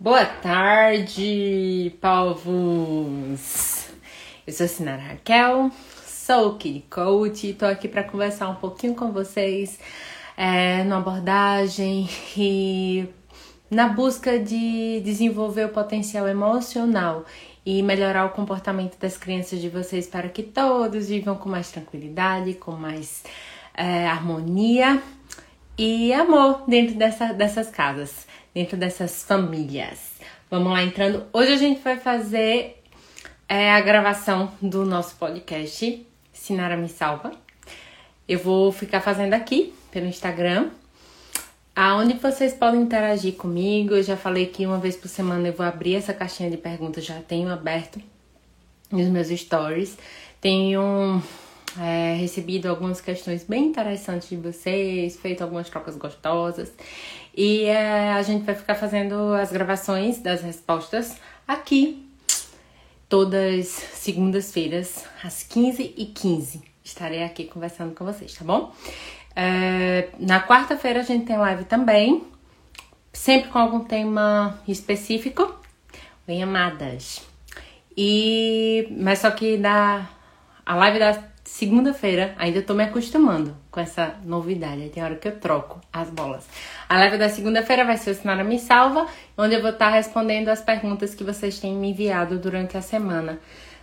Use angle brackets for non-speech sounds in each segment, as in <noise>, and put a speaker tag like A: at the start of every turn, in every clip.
A: Boa tarde, povos! Eu sou a Sinara Raquel, sou Kid Coach e tô aqui para conversar um pouquinho com vocês é, abordagem e na busca de desenvolver o potencial emocional e melhorar o comportamento das crianças de vocês para que todos vivam com mais tranquilidade, com mais é, harmonia e amor dentro dessa, dessas casas dentro dessas famílias. Vamos lá entrando. Hoje a gente vai fazer é, a gravação do nosso podcast Sinara Me Salva. Eu vou ficar fazendo aqui pelo Instagram, aonde vocês podem interagir comigo. Eu já falei que uma vez por semana eu vou abrir essa caixinha de perguntas, já tenho aberto nos meus stories. Tenho é, recebido algumas questões bem interessantes de vocês, feito algumas trocas gostosas. E é, a gente vai ficar fazendo as gravações das respostas aqui, todas segundas-feiras, às 15h15. Estarei aqui conversando com vocês, tá bom? É, na quarta-feira a gente tem live também, sempre com algum tema específico. Bem amadas. E, mas só que da, a live da Segunda-feira, ainda tô me acostumando com essa novidade. Tem hora que eu troco as bolas. A live da segunda-feira vai ser o Sinara Me Salva, onde eu vou estar respondendo as perguntas que vocês têm me enviado durante a semana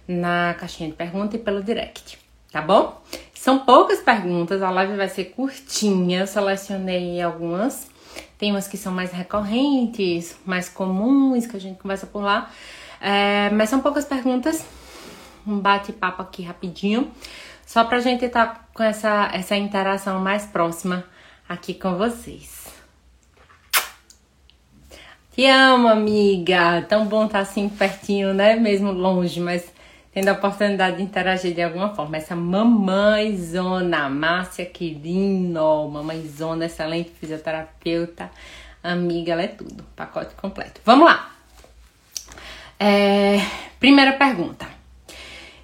A: na caixinha de perguntas e pelo direct, tá bom? São poucas perguntas, a live vai ser curtinha, eu selecionei algumas. Tem umas que são mais recorrentes, mais comuns, que a gente conversa por lá. É, mas são poucas perguntas, um bate-papo aqui rapidinho. Só pra gente estar tá com essa, essa interação mais próxima aqui com vocês. Te amo, amiga! Tão bom estar tá assim pertinho, né? Mesmo longe, mas tendo a oportunidade de interagir de alguma forma. Essa mamãezona, Márcia Quirino, mamãezona, excelente fisioterapeuta, amiga, ela é tudo, pacote completo. Vamos lá! É, primeira pergunta.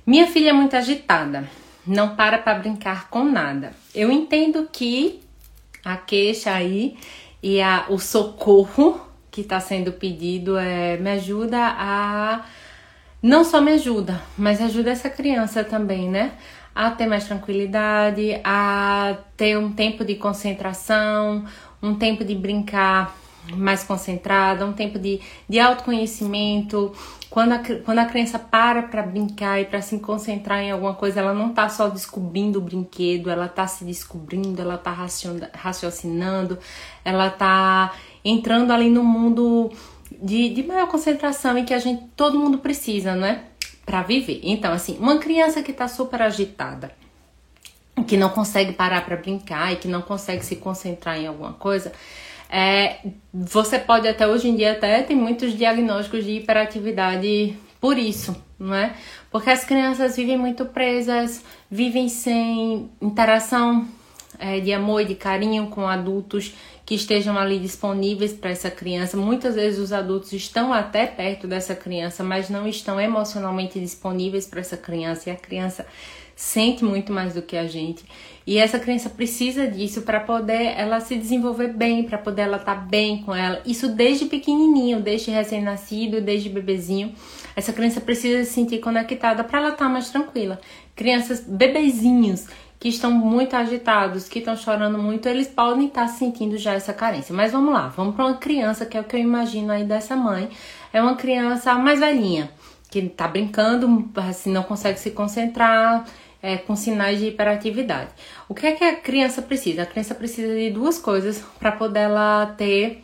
A: Minha filha é muito agitada não para para brincar com nada. Eu entendo que a queixa aí e a, o socorro que está sendo pedido é, me ajuda a. Não só me ajuda, mas ajuda essa criança também, né? A ter mais tranquilidade, a ter um tempo de concentração, um tempo de brincar mais concentrada, um tempo de, de autoconhecimento. Quando a, quando a criança para para brincar e para se concentrar em alguma coisa, ela não tá só descobrindo o brinquedo, ela tá se descobrindo, ela tá raciocinando, ela tá entrando ali no mundo de, de maior concentração e que a gente, todo mundo precisa, né? Para viver. Então, assim, uma criança que tá super agitada, que não consegue parar para brincar e que não consegue se concentrar em alguma coisa, é, você pode até hoje em dia até tem muitos diagnósticos de hiperatividade por isso, não é? Porque as crianças vivem muito presas, vivem sem interação é, de amor e de carinho com adultos que estejam ali disponíveis para essa criança. Muitas vezes os adultos estão até perto dessa criança, mas não estão emocionalmente disponíveis para essa criança e a criança sente muito mais do que a gente. E essa criança precisa disso para poder ela se desenvolver bem, para poder ela estar tá bem com ela. Isso desde pequenininho, desde recém-nascido, desde bebezinho. Essa criança precisa se sentir conectada para ela estar tá mais tranquila. Crianças bebezinhos que estão muito agitados, que estão chorando muito, eles podem estar tá sentindo já essa carência. Mas vamos lá, vamos para uma criança que é o que eu imagino aí dessa mãe. É uma criança mais velhinha, que está brincando, assim, não consegue se concentrar, é, com sinais de hiperatividade. O que é que a criança precisa? A criança precisa de duas coisas para poder ela ter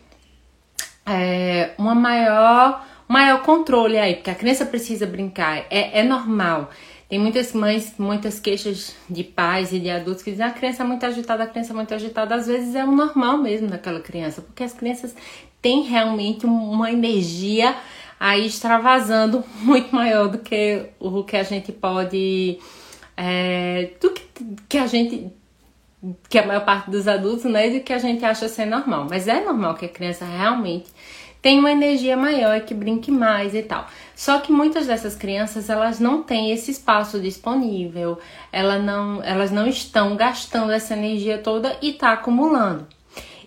A: é, uma maior, maior controle aí, porque a criança precisa brincar, é, é normal. Tem muitas mães, muitas queixas de pais e de adultos que dizem ah, a criança é muito agitada, a criança é muito agitada. Às vezes é o normal mesmo daquela criança, porque as crianças têm realmente uma energia aí extravasando <laughs> muito maior do que o que a gente pode é, do que, que a gente que a maior parte dos adultos, né, do que a gente acha ser normal. Mas é normal que a criança realmente tenha uma energia maior e que brinque mais e tal. Só que muitas dessas crianças, elas não têm esse espaço disponível, ela não, elas não estão gastando essa energia toda e tá acumulando.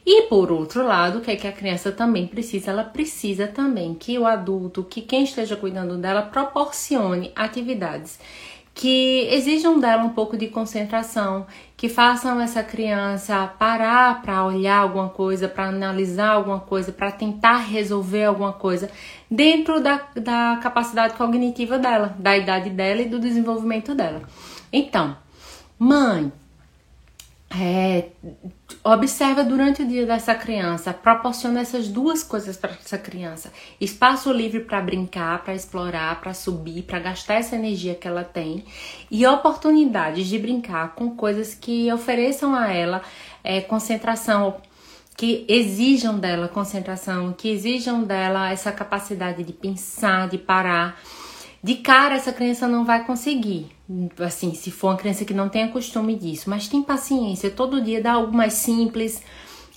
A: E por outro lado, o que é que a criança também precisa? Ela precisa também que o adulto, que quem esteja cuidando dela, proporcione atividades que exijam dela um pouco de concentração, que façam essa criança parar para olhar alguma coisa, para analisar alguma coisa, para tentar resolver alguma coisa dentro da, da capacidade cognitiva dela, da idade dela e do desenvolvimento dela. Então, mãe, é, observa durante o dia dessa criança, proporciona essas duas coisas para essa criança: espaço livre para brincar, para explorar, para subir, para gastar essa energia que ela tem, e oportunidades de brincar com coisas que ofereçam a ela é, concentração, que exijam dela concentração, que exijam dela essa capacidade de pensar, de parar. De cara, essa criança não vai conseguir. Assim, se for uma criança que não tem costume disso, mas tem paciência, todo dia dá algo mais simples,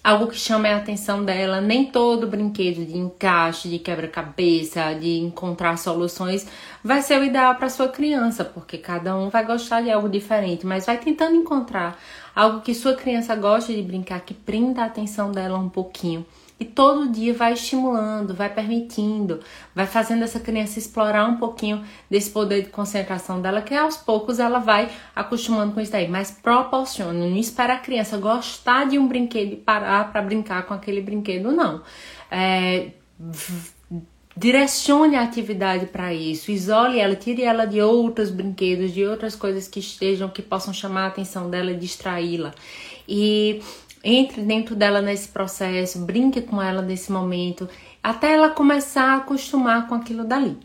A: algo que chame a atenção dela. Nem todo brinquedo de encaixe, de quebra-cabeça, de encontrar soluções vai ser o ideal para sua criança, porque cada um vai gostar de algo diferente, mas vai tentando encontrar algo que sua criança goste de brincar, que prenda a atenção dela um pouquinho. E todo dia vai estimulando, vai permitindo, vai fazendo essa criança explorar um pouquinho desse poder de concentração dela, que aos poucos ela vai acostumando com isso daí. Mas proporciona, não espera a criança gostar de um brinquedo e parar para brincar com aquele brinquedo, não. É, direcione a atividade para isso, isole ela, tire ela de outros brinquedos, de outras coisas que estejam, que possam chamar a atenção dela e distraí-la. E entre dentro dela nesse processo, brinque com ela nesse momento, até ela começar a acostumar com aquilo dali.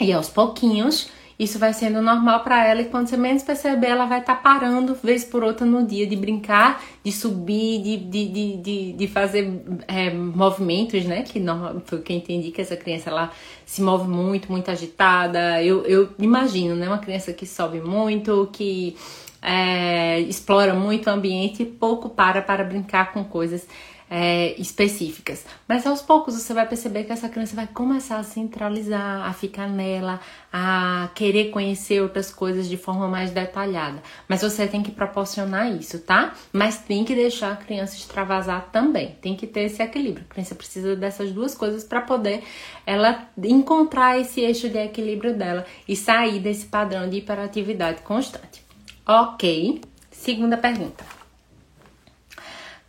A: E aos pouquinhos, isso vai sendo normal para ela e quando você menos perceber, ela vai estar tá parando vez por outra no dia de brincar, de subir, de, de, de, de, de fazer é, movimentos, né? Que não, foi o que eu entendi que essa criança ela se move muito, muito agitada. Eu, eu imagino, né? Uma criança que sobe muito, que é, explora muito o ambiente e pouco para para brincar com coisas é, específicas. Mas aos poucos você vai perceber que essa criança vai começar a centralizar, a ficar nela, a querer conhecer outras coisas de forma mais detalhada. Mas você tem que proporcionar isso, tá? Mas tem que deixar a criança extravasar também. Tem que ter esse equilíbrio. A criança precisa dessas duas coisas para poder ela encontrar esse eixo de equilíbrio dela e sair desse padrão de hiperatividade constante. Ok. Segunda pergunta.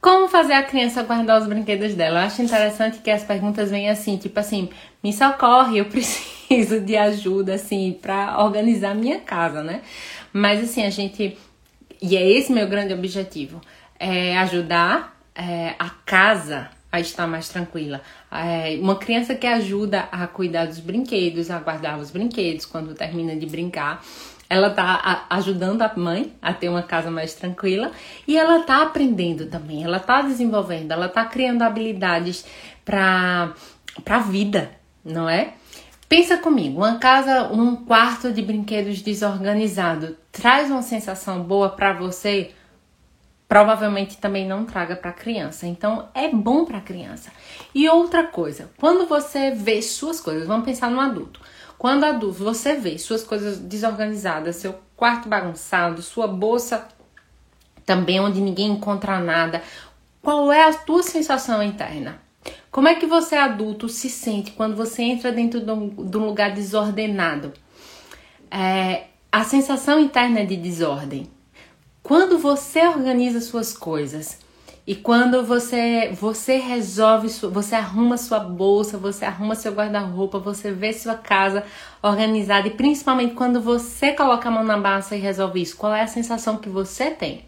A: Como fazer a criança guardar os brinquedos dela? Eu acho interessante que as perguntas vêm assim, tipo assim, me socorre, eu <laughs> preciso de ajuda, assim, para organizar minha casa, né? Mas assim, a gente. E é esse meu grande objetivo: é ajudar é, a casa a estar mais tranquila. É, uma criança que ajuda a cuidar dos brinquedos, a guardar os brinquedos quando termina de brincar ela tá ajudando a mãe a ter uma casa mais tranquila e ela tá aprendendo também, ela tá desenvolvendo, ela tá criando habilidades para para vida, não é? Pensa comigo, uma casa, um quarto de brinquedos desorganizado traz uma sensação boa para você? Provavelmente também não traga para a criança. Então é bom para a criança. E outra coisa, quando você vê suas coisas, vamos pensar no adulto. Quando adulto você vê suas coisas desorganizadas, seu quarto bagunçado, sua bolsa também onde ninguém encontra nada, qual é a tua sensação interna? Como é que você adulto se sente quando você entra dentro de um, de um lugar desordenado? É, a sensação interna de desordem. Quando você organiza suas coisas, e quando você você resolve, você arruma sua bolsa, você arruma seu guarda-roupa, você vê sua casa organizada e principalmente quando você coloca a mão na massa e resolve isso, qual é a sensação que você tem?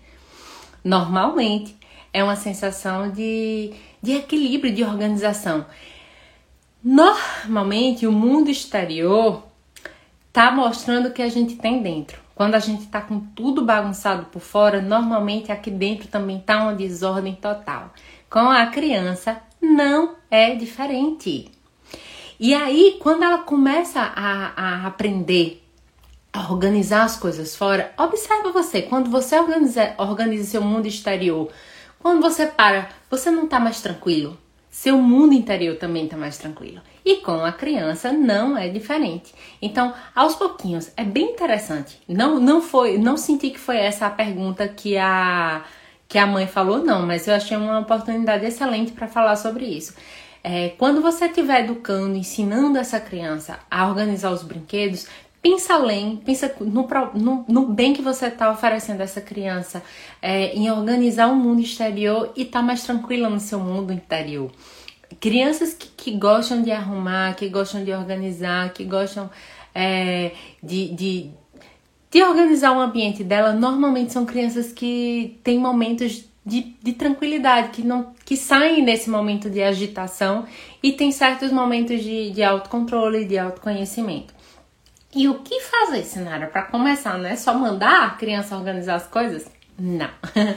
A: Normalmente é uma sensação de, de equilíbrio, de organização. Normalmente o mundo exterior tá mostrando o que a gente tem dentro. Quando a gente tá com tudo bagunçado por fora, normalmente aqui dentro também tá uma desordem total. Com a criança não é diferente. E aí, quando ela começa a, a aprender a organizar as coisas fora, observa você, quando você organiza, organiza seu mundo exterior, quando você para, você não tá mais tranquilo? Seu mundo interior também está mais tranquilo. E com a criança não é diferente. Então, aos pouquinhos, é bem interessante. Não, não foi, não senti que foi essa a pergunta que a que a mãe falou, não, mas eu achei uma oportunidade excelente para falar sobre isso. É, quando você estiver educando, ensinando essa criança a organizar os brinquedos, pensa além, pensa no, no, no bem que você está oferecendo a essa criança, é, em organizar o mundo exterior e estar tá mais tranquila no seu mundo interior. Crianças que, que, gostam de arrumar, que gostam de organizar, que gostam é, de, de, de organizar o ambiente dela, normalmente são crianças que têm momentos de, de, tranquilidade, que não que saem desse momento de agitação e tem certos momentos de, de autocontrole, de autoconhecimento. E o que fazer, Sinara? Para começar, não é só mandar a criança organizar as coisas? Não. <laughs>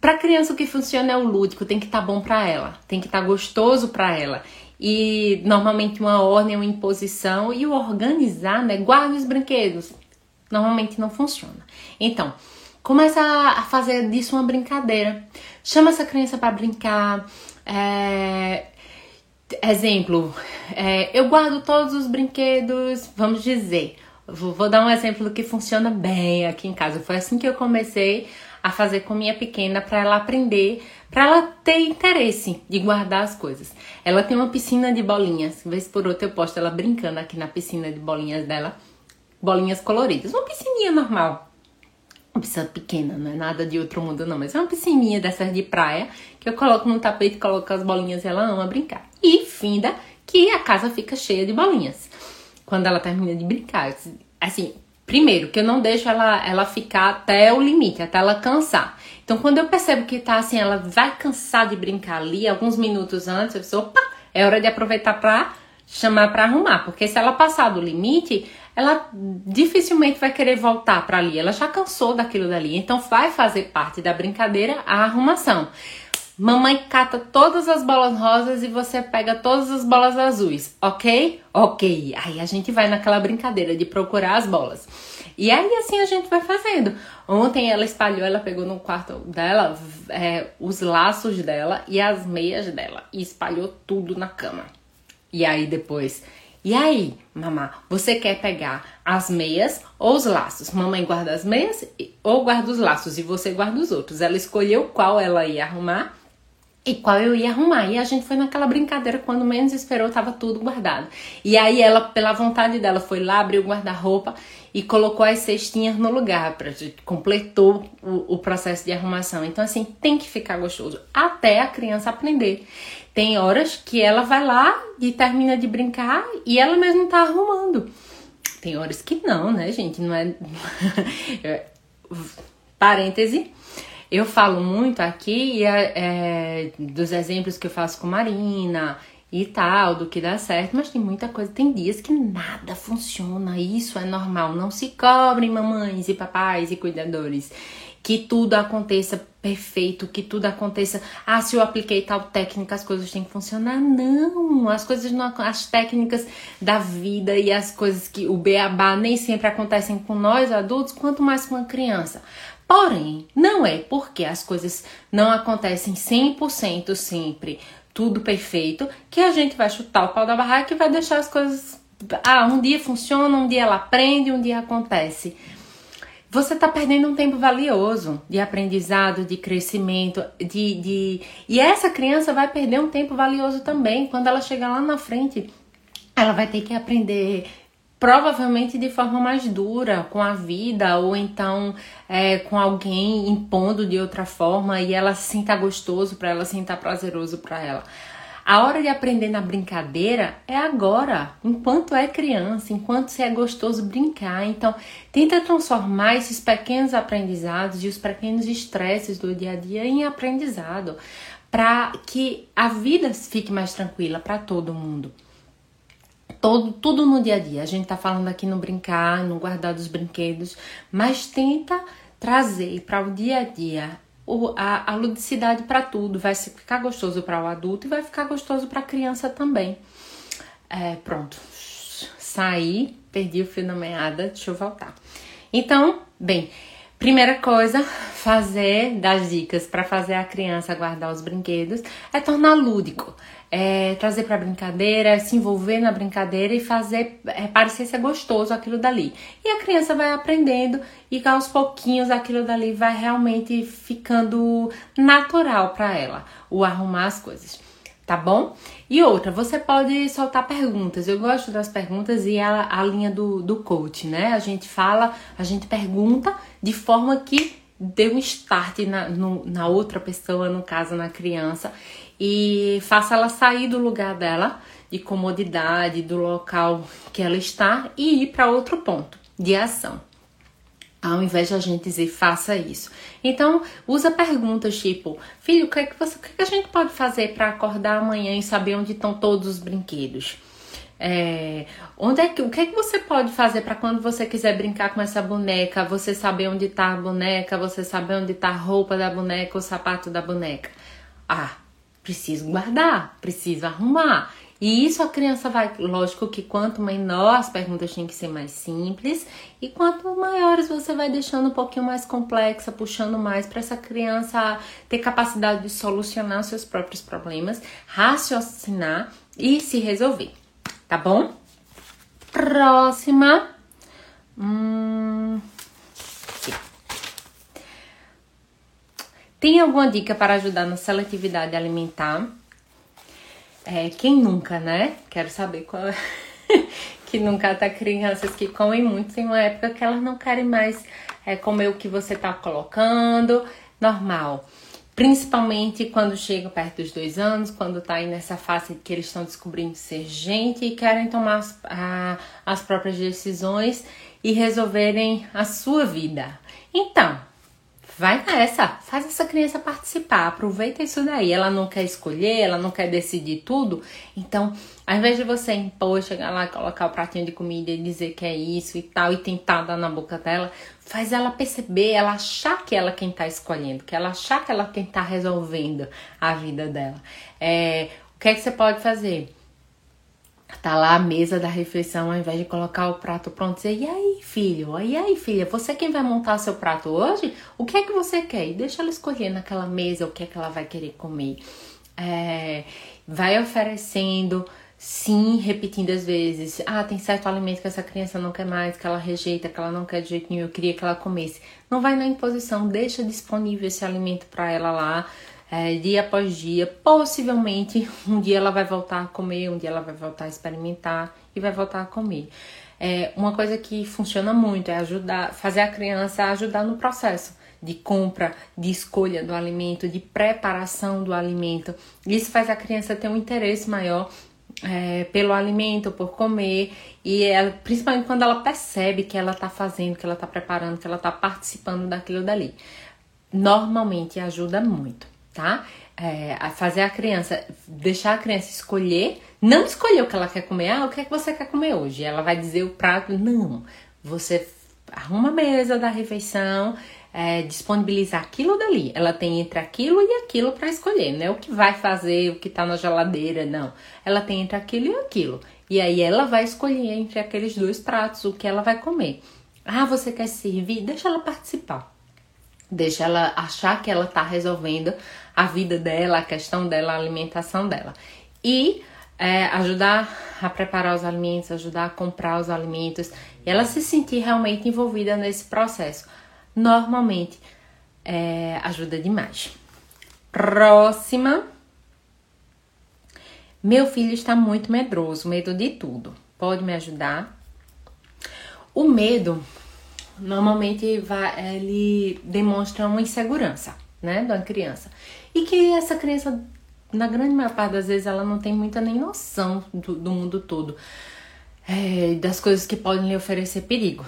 A: para criança o que funciona é o lúdico, tem que estar tá bom para ela, tem que estar tá gostoso para ela. E normalmente uma ordem, uma imposição e o organizar, né? Guarda os brinquedos. Normalmente não funciona. Então, começa a fazer disso uma brincadeira. Chama essa criança para brincar. É, Exemplo, é, eu guardo todos os brinquedos, vamos dizer, vou, dar um exemplo que funciona bem aqui em casa. Foi assim que eu comecei a fazer com minha pequena para ela aprender, para ela ter interesse de guardar as coisas. Ela tem uma piscina de bolinhas, vez por outra eu posto ela brincando aqui na piscina de bolinhas dela, bolinhas coloridas, uma piscininha normal. Uma piscina pequena, não é nada de outro mundo não, mas é uma piscininha dessas de praia que eu coloco no tapete, coloco as bolinhas e ela ama brincar. E finda que a casa fica cheia de bolinhas. Quando ela termina de brincar. Assim, primeiro, que eu não deixo ela, ela ficar até o limite, até ela cansar. Então, quando eu percebo que tá assim, ela vai cansar de brincar ali, alguns minutos antes, eu sou, opa, é hora de aproveitar pra chamar para arrumar, porque se ela passar do limite, ela dificilmente vai querer voltar para ali. Ela já cansou daquilo dali, então vai fazer parte da brincadeira a arrumação. Mamãe cata todas as bolas rosas e você pega todas as bolas azuis, ok? Ok. Aí a gente vai naquela brincadeira de procurar as bolas. E aí assim a gente vai fazendo. Ontem ela espalhou, ela pegou no quarto dela é, os laços dela e as meias dela e espalhou tudo na cama. E aí depois, e aí, mamá, você quer pegar as meias ou os laços? Mamãe guarda as meias ou guarda os laços e você guarda os outros. Ela escolheu qual ela ia arrumar e qual eu ia arrumar. E a gente foi naquela brincadeira, quando menos esperou, tava tudo guardado. E aí ela, pela vontade dela, foi lá, abriu o guarda-roupa e colocou as cestinhas no lugar, pra, completou o, o processo de arrumação. Então, assim, tem que ficar gostoso até a criança aprender. Tem horas que ela vai lá e termina de brincar e ela mesma tá arrumando. Tem horas que não, né, gente? Não é. <laughs> Parêntese eu falo muito aqui é, é, dos exemplos que eu faço com Marina e tal, do que dá certo, mas tem muita coisa, tem dias que nada funciona, isso é normal. Não se cobrem, mamães e papais e cuidadores, que tudo aconteça perfeito, que tudo aconteça. Ah, se eu apliquei tal técnica, as coisas têm que funcionar. Não, as coisas não, as técnicas da vida e as coisas que o beabá nem sempre acontecem com nós adultos, quanto mais com a criança. Porém, não é porque as coisas não acontecem 100% sempre, tudo perfeito, que a gente vai chutar o pau da barraca e vai deixar as coisas. Ah, um dia funciona, um dia ela aprende, um dia acontece. Você está perdendo um tempo valioso de aprendizado, de crescimento, de, de. E essa criança vai perder um tempo valioso também. Quando ela chegar lá na frente, ela vai ter que aprender provavelmente de forma mais dura com a vida ou então é, com alguém impondo de outra forma e ela se sinta gostoso para ela, se sinta prazeroso para ela. A hora de aprender na brincadeira é agora, enquanto é criança, enquanto se é gostoso brincar. Então, tenta transformar esses pequenos aprendizados e os pequenos estresses do dia a dia em aprendizado, para que a vida fique mais tranquila para todo mundo todo, tudo no dia a dia. A gente tá falando aqui no brincar, no guardar dos brinquedos, mas tenta trazer para o dia a dia o, a, a ludicidade para tudo. Vai ficar gostoso para o adulto e vai ficar gostoso para a criança também. É, pronto, saí, perdi o fio da meada, deixa eu voltar. Então, bem, Primeira coisa, fazer das dicas para fazer a criança guardar os brinquedos é tornar lúdico, é trazer para brincadeira, se envolver na brincadeira e fazer é, parecer ser gostoso aquilo dali. E a criança vai aprendendo e aos pouquinhos aquilo dali vai realmente ficando natural para ela, o arrumar as coisas tá bom? E outra, você pode soltar perguntas. Eu gosto das perguntas e a, a linha do, do coach, né? A gente fala, a gente pergunta de forma que dê um start na, no, na outra pessoa, no caso na criança, e faça ela sair do lugar dela, de comodidade, do local que ela está e ir para outro ponto de ação ao invés de a gente dizer faça isso. Então, usa perguntas tipo: filho, o que, é que, você, o que, é que a gente pode fazer para acordar amanhã e saber onde estão todos os brinquedos? É, onde é que, o que é que você pode fazer para quando você quiser brincar com essa boneca, você saber onde está a boneca, você saber onde está a roupa da boneca, o sapato da boneca? Ah, preciso guardar, preciso arrumar. E isso a criança vai, lógico que quanto menor as perguntas têm que ser mais simples e quanto maiores você vai deixando um pouquinho mais complexa, puxando mais para essa criança ter capacidade de solucionar seus próprios problemas, raciocinar e se resolver, tá bom? Próxima. Hum... Tem alguma dica para ajudar na seletividade alimentar? É, quem nunca, né? Quero saber qual é. <laughs> que nunca tá crianças que comem muito, tem uma época que elas não querem mais é, comer o que você tá colocando, normal. Principalmente quando chegam perto dos dois anos, quando tá aí nessa fase que eles estão descobrindo ser gente e querem tomar as, a, as próprias decisões e resolverem a sua vida. Então, Vai nessa, faz essa criança participar, aproveita isso daí. Ela não quer escolher, ela não quer decidir tudo. Então, ao invés de você impor, chegar lá, colocar o pratinho de comida e dizer que é isso e tal, e tentar dar na boca dela, faz ela perceber, ela achar que ela quem tá escolhendo, que ela achar que ela quem tá resolvendo a vida dela. É, o que é que você pode fazer? Tá lá a mesa da refeição, ao invés de colocar o prato pronto, dizer, e aí, filho? E aí, filha? Você quem vai montar seu prato hoje? O que é que você quer? E deixa ela escolher naquela mesa o que é que ela vai querer comer. É, vai oferecendo, sim, repetindo vezes. Ah, tem certo alimento que essa criança não quer mais, que ela rejeita, que ela não quer de jeito nenhum, eu queria que ela comesse. Não vai na imposição, deixa disponível esse alimento para ela lá é, dia após dia. Possivelmente um dia ela vai voltar a comer, um dia ela vai voltar a experimentar e vai voltar a comer. É, uma coisa que funciona muito é ajudar, fazer a criança ajudar no processo de compra, de escolha do alimento, de preparação do alimento. Isso faz a criança ter um interesse maior é, pelo alimento, por comer, e ela, principalmente quando ela percebe que ela está fazendo, que ela está preparando, que ela está participando daquilo dali. Normalmente ajuda muito tá? É, a fazer a criança, deixar a criança escolher, não escolher o que ela quer comer, ah, o que é que você quer comer hoje? Ela vai dizer o prato, não. Você arruma a mesa da refeição, é, disponibilizar aquilo dali. Ela tem entre aquilo e aquilo para escolher, não é o que vai fazer, o que tá na geladeira, não. Ela tem entre aquilo e aquilo. E aí ela vai escolher entre aqueles dois pratos o que ela vai comer. Ah, você quer servir? Deixa ela participar. Deixa ela achar que ela tá resolvendo a vida dela, a questão dela, a alimentação dela. E é, ajudar a preparar os alimentos, ajudar a comprar os alimentos e ela se sentir realmente envolvida nesse processo. Normalmente é, ajuda demais. Próxima. Meu filho está muito medroso, medo de tudo. Pode me ajudar? O medo normalmente vai, ele demonstra uma insegurança, né, da criança. E que essa criança, na grande maior parte das vezes, ela não tem muita nem noção do, do mundo todo, é, das coisas que podem lhe oferecer perigo.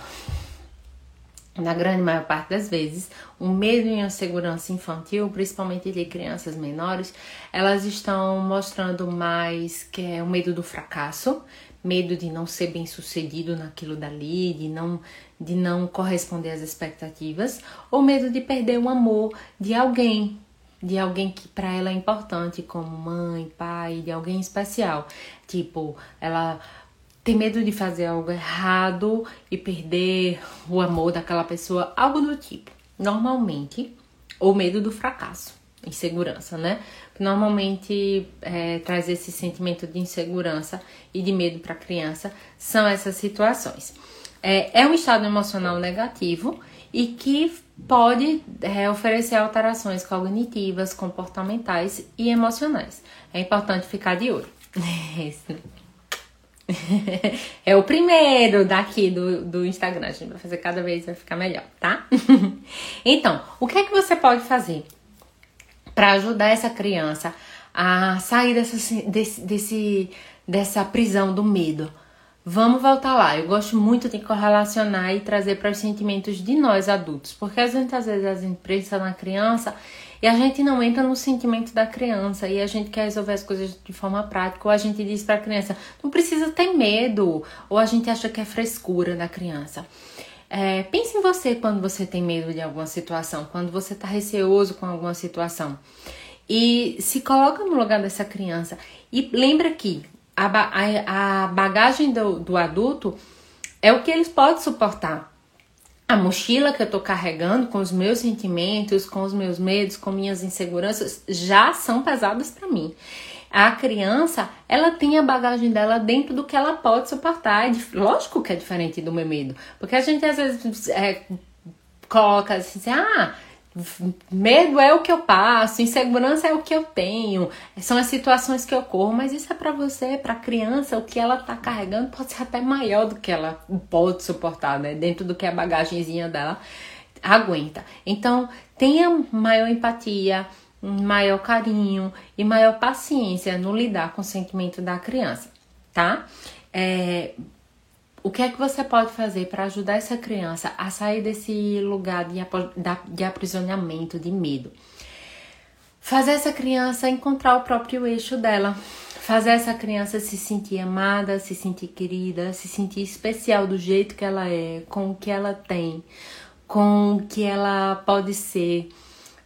A: Na grande maior parte das vezes, o medo e a insegurança infantil, principalmente de crianças menores, elas estão mostrando mais que é o medo do fracasso, medo de não ser bem sucedido naquilo dali, de não, de não corresponder às expectativas, ou medo de perder o amor de alguém, de alguém que para ela é importante, como mãe, pai, de alguém especial. Tipo, ela tem medo de fazer algo errado e perder o amor daquela pessoa, algo do tipo. normalmente, ou medo do fracasso, insegurança, né? Normalmente é, traz esse sentimento de insegurança e de medo para a criança são essas situações. É, é um estado emocional negativo e que pode é, oferecer alterações cognitivas, comportamentais e emocionais. É importante ficar de olho. <laughs> <laughs> é o primeiro daqui do, do Instagram. A gente vai fazer cada vez, vai ficar melhor, tá? <laughs> então, o que é que você pode fazer para ajudar essa criança a sair dessa, desse, desse, dessa prisão do medo? Vamos voltar lá. Eu gosto muito de correlacionar e trazer para os sentimentos de nós adultos, porque às vezes, às vezes a gente pensa na criança e a gente não entra no sentimento da criança e a gente quer resolver as coisas de forma prática, ou a gente diz para a criança, não precisa ter medo, ou a gente acha que é frescura da criança. É, pense em você quando você tem medo de alguma situação, quando você está receoso com alguma situação. E se coloca no lugar dessa criança. E lembra que a, a, a bagagem do, do adulto é o que eles podem suportar. A mochila que eu tô carregando com os meus sentimentos, com os meus medos, com minhas inseguranças, já são pesadas para mim. A criança, ela tem a bagagem dela dentro do que ela pode suportar. É lógico que é diferente do meu medo. Porque a gente às vezes é, coloca assim, ah, Medo é o que eu passo, insegurança é o que eu tenho, são as situações que ocorrem, mas isso é para você, para a criança, o que ela tá carregando pode ser até maior do que ela pode suportar, né? Dentro do que a bagagenzinha dela aguenta. Então, tenha maior empatia, maior carinho e maior paciência no lidar com o sentimento da criança, tá? É, o que é que você pode fazer para ajudar essa criança a sair desse lugar de, de aprisionamento, de medo? Fazer essa criança encontrar o próprio eixo dela. Fazer essa criança se sentir amada, se sentir querida, se sentir especial do jeito que ela é, com o que ela tem, com o que ela pode ser.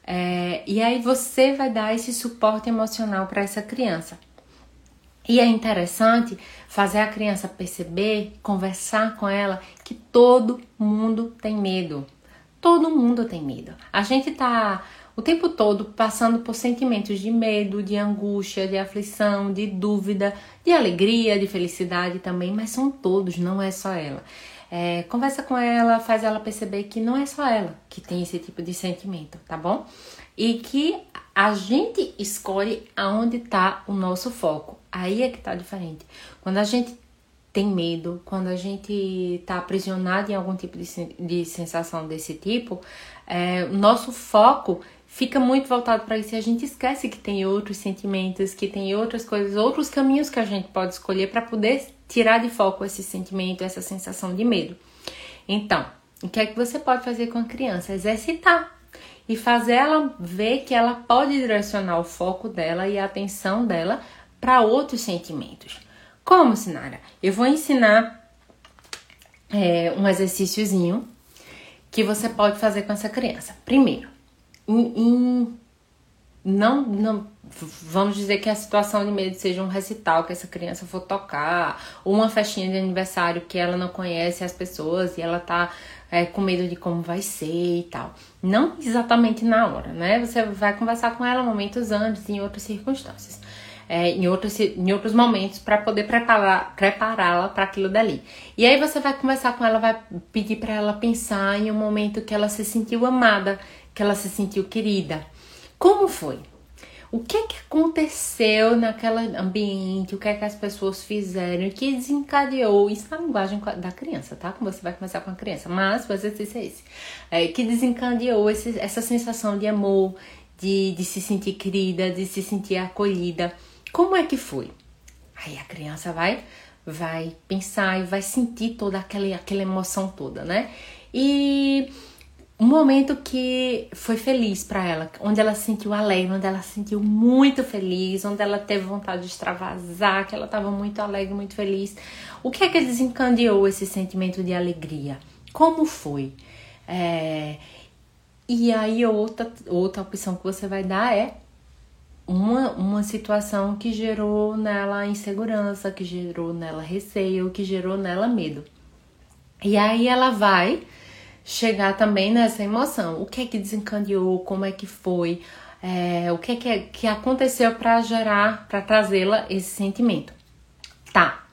A: É, e aí você vai dar esse suporte emocional para essa criança. E é interessante fazer a criança perceber, conversar com ela que todo mundo tem medo. Todo mundo tem medo. A gente tá o tempo todo passando por sentimentos de medo, de angústia, de aflição, de dúvida, de alegria, de felicidade também, mas são todos, não é só ela. É, conversa com ela, faz ela perceber que não é só ela que tem esse tipo de sentimento, tá bom? E que a gente escolhe aonde está o nosso foco. Aí é que tá diferente. Quando a gente tem medo, quando a gente tá aprisionado em algum tipo de, de sensação desse tipo, é, nosso foco fica muito voltado para isso e a gente esquece que tem outros sentimentos, que tem outras coisas, outros caminhos que a gente pode escolher para poder tirar de foco esse sentimento, essa sensação de medo. Então, o que é que você pode fazer com a criança? Exercitar e fazer ela ver que ela pode direcionar o foco dela e a atenção dela para outros sentimentos. Como, Sinara? Eu vou ensinar é, um exercíciozinho que você pode fazer com essa criança. Primeiro, em, em, não, não, vamos dizer que a situação de medo seja um recital que essa criança for tocar, ou uma festinha de aniversário que ela não conhece as pessoas e ela tá é, com medo de como vai ser e tal. Não exatamente na hora, né? Você vai conversar com ela momentos antes, em outras circunstâncias é, em, outros, em outros momentos para poder preparar, prepará-la para aquilo dali. E aí você vai conversar com ela, vai pedir para ela pensar em um momento que ela se sentiu amada, que ela se sentiu querida. Como foi? O que é que aconteceu naquele ambiente? O que é que as pessoas fizeram? que desencadeou? Isso na linguagem da criança, tá? Como você vai conversar com a criança. Mas o exercício é esse. É, que desencadeou esse, essa sensação de amor, de, de se sentir querida, de se sentir acolhida. Como é que foi? Aí a criança vai vai pensar e vai sentir toda aquela, aquela emoção toda, né? E um momento que foi feliz para ela, onde ela se sentiu alegre, onde ela se sentiu muito feliz, onde ela teve vontade de extravasar, que ela estava muito alegre, muito feliz. O que é que desencadeou esse sentimento de alegria? Como foi? É... E aí outra, outra opção que você vai dar é uma, uma situação que gerou nela insegurança, que gerou nela receio, que gerou nela medo. E aí ela vai chegar também nessa emoção. O que é que desencadeou? Como é que foi? É, o que é que, que aconteceu para gerar, para trazê-la esse sentimento? Tá.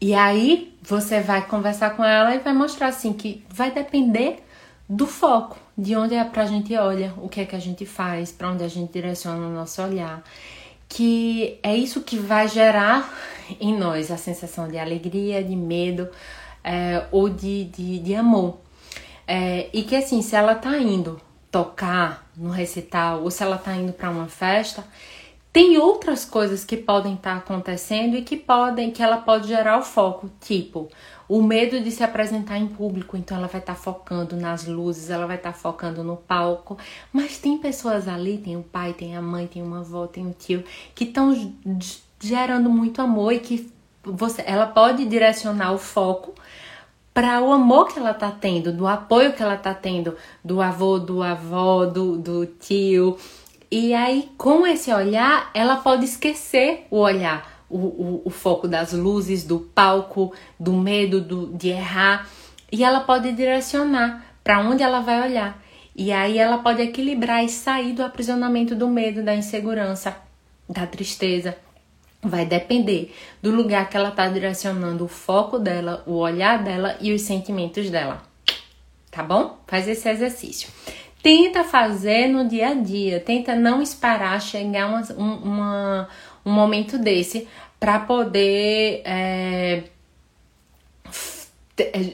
A: E aí você vai conversar com ela e vai mostrar assim que vai depender do foco, de onde é pra gente olha, o que é que a gente faz, para onde a gente direciona o nosso olhar, que é isso que vai gerar em nós a sensação de alegria, de medo é, ou de, de, de amor. É, e que assim, se ela tá indo tocar no recital ou se ela tá indo para uma festa, tem outras coisas que podem estar tá acontecendo e que podem, que ela pode gerar o foco, tipo o medo de se apresentar em público, então ela vai estar tá focando nas luzes, ela vai estar tá focando no palco. Mas tem pessoas ali, tem o pai, tem a mãe, tem uma avó, tem o tio, que estão gerando muito amor e que você, ela pode direcionar o foco para o amor que ela tá tendo, do apoio que ela tá tendo do avô, do avó, do, do tio. E aí, com esse olhar, ela pode esquecer o olhar o, o, o foco das luzes, do palco, do medo do, de errar, e ela pode direcionar para onde ela vai olhar. E aí ela pode equilibrar e sair do aprisionamento do medo, da insegurança, da tristeza. Vai depender do lugar que ela está direcionando o foco dela, o olhar dela e os sentimentos dela. Tá bom? Faz esse exercício. Tenta fazer no dia a dia, tenta não esperar chegar uma, uma, um momento desse para poder é, é,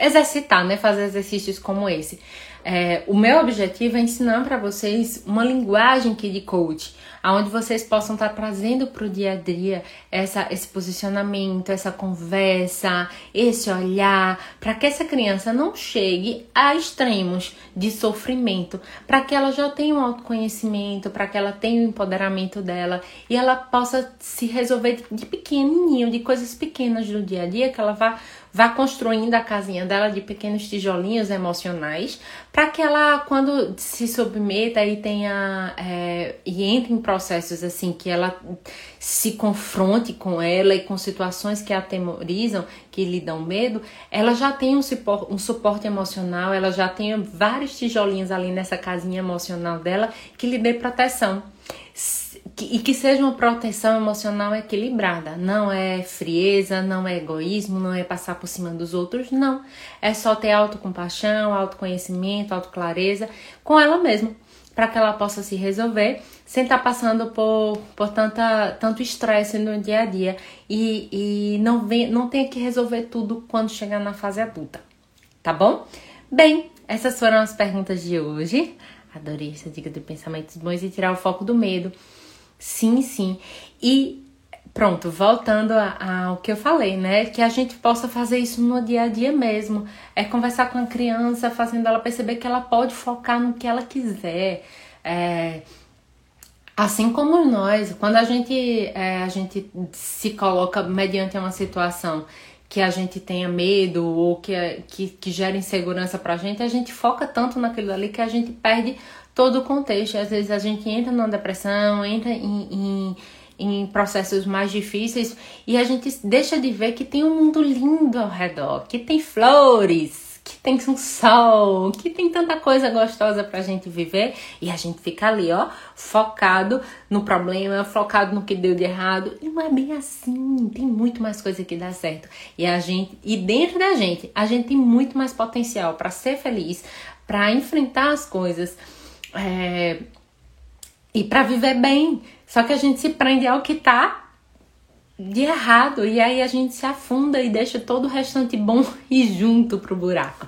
A: exercitar, né? Fazer exercícios como esse. É, o meu objetivo é ensinar para vocês uma linguagem que de coach, aonde vocês possam estar tá trazendo para o dia a dia essa, esse posicionamento, essa conversa, esse olhar, para que essa criança não chegue a extremos de sofrimento, para que ela já tenha um autoconhecimento, para que ela tenha o empoderamento dela e ela possa se resolver de pequenininho, de coisas pequenas do dia a dia, que ela vá vá construindo a casinha dela de pequenos tijolinhos emocionais, para que ela, quando se submeta e tenha é, e entre em processos assim que ela se confronte com ela e com situações que a atemorizam, que lhe dão medo, ela já tem um suporte, um suporte emocional, ela já tem vários tijolinhos ali nessa casinha emocional dela que lhe dê proteção e que seja uma proteção emocional equilibrada. Não é frieza, não é egoísmo, não é passar por cima dos outros, não. É só ter autocompaixão, autoconhecimento, autoclareza com ela mesma, para que ela possa se resolver sem estar tá passando por, por tanta, tanto estresse no dia a dia e, e não, vem, não tenha que resolver tudo quando chegar na fase adulta. Tá bom? Bem, essas foram as perguntas de hoje. Adorei essa dica de pensamentos bons e tirar o foco do medo. Sim, sim. E pronto, voltando ao que eu falei, né? Que a gente possa fazer isso no dia a dia mesmo. É conversar com a criança, fazendo ela perceber que ela pode focar no que ela quiser. É, assim como nós, quando a gente, é, a gente se coloca mediante uma situação que a gente tenha medo ou que, que, que gera insegurança pra gente, a gente foca tanto naquilo ali que a gente perde todo o contexto. Às vezes a gente entra numa depressão, entra em, em, em processos mais difíceis e a gente deixa de ver que tem um mundo lindo ao redor, que tem flores, que tem um sol, que tem tanta coisa gostosa pra gente viver e a gente fica ali, ó, focado no problema, focado no que deu de errado. E não é bem assim, tem muito mais coisa que dá certo. E a gente, e dentro da gente, a gente tem muito mais potencial para ser feliz, para enfrentar as coisas é, e para viver bem. Só que a gente se prende ao que tá de errado e aí a gente se afunda e deixa todo o restante bom <laughs> e junto pro buraco.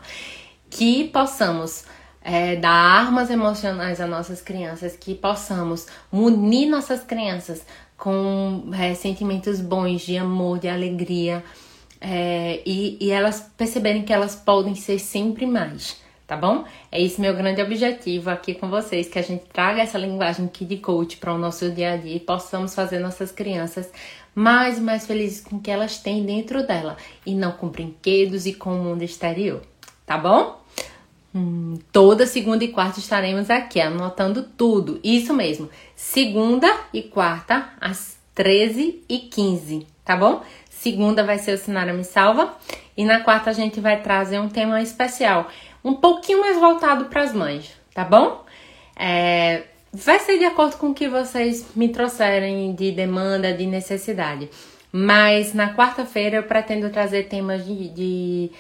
A: Que possamos é, dar armas emocionais às nossas crianças, que possamos munir nossas crianças com é, sentimentos bons de amor, de alegria é, e, e elas perceberem que elas podem ser sempre mais tá bom? É esse meu grande objetivo aqui com vocês, que a gente traga essa linguagem Kid Coach para o nosso dia a dia e possamos fazer nossas crianças mais e mais felizes com o que elas têm dentro dela e não com brinquedos e com o mundo exterior, tá bom? Hum, toda segunda e quarta estaremos aqui anotando tudo, isso mesmo, segunda e quarta às 13 e 15 tá bom? Segunda vai ser o Sinara Me Salva. E na quarta a gente vai trazer um tema especial, um pouquinho mais voltado para as mães, tá bom? É, vai ser de acordo com o que vocês me trouxerem de demanda, de necessidade. Mas na quarta-feira eu pretendo trazer temas de, de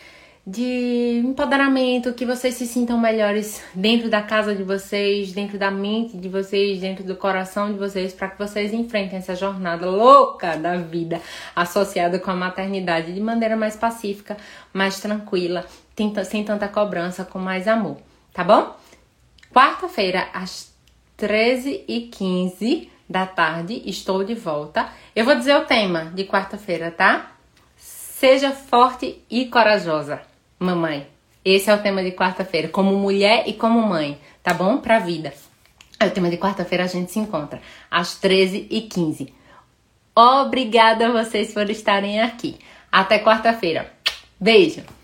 A: de empoderamento, que vocês se sintam melhores dentro da casa de vocês, dentro da mente de vocês, dentro do coração de vocês, para que vocês enfrentem essa jornada louca da vida associada com a maternidade de maneira mais pacífica, mais tranquila, sem tanta cobrança, com mais amor, tá bom? Quarta-feira, às 13h15 da tarde, estou de volta. Eu vou dizer o tema de quarta-feira, tá? Seja forte e corajosa mamãe. Esse é o tema de quarta-feira, como mulher e como mãe, tá bom? Pra vida. É o tema de quarta-feira, a gente se encontra às 13h15. Obrigada a vocês por estarem aqui. Até quarta-feira. Beijo!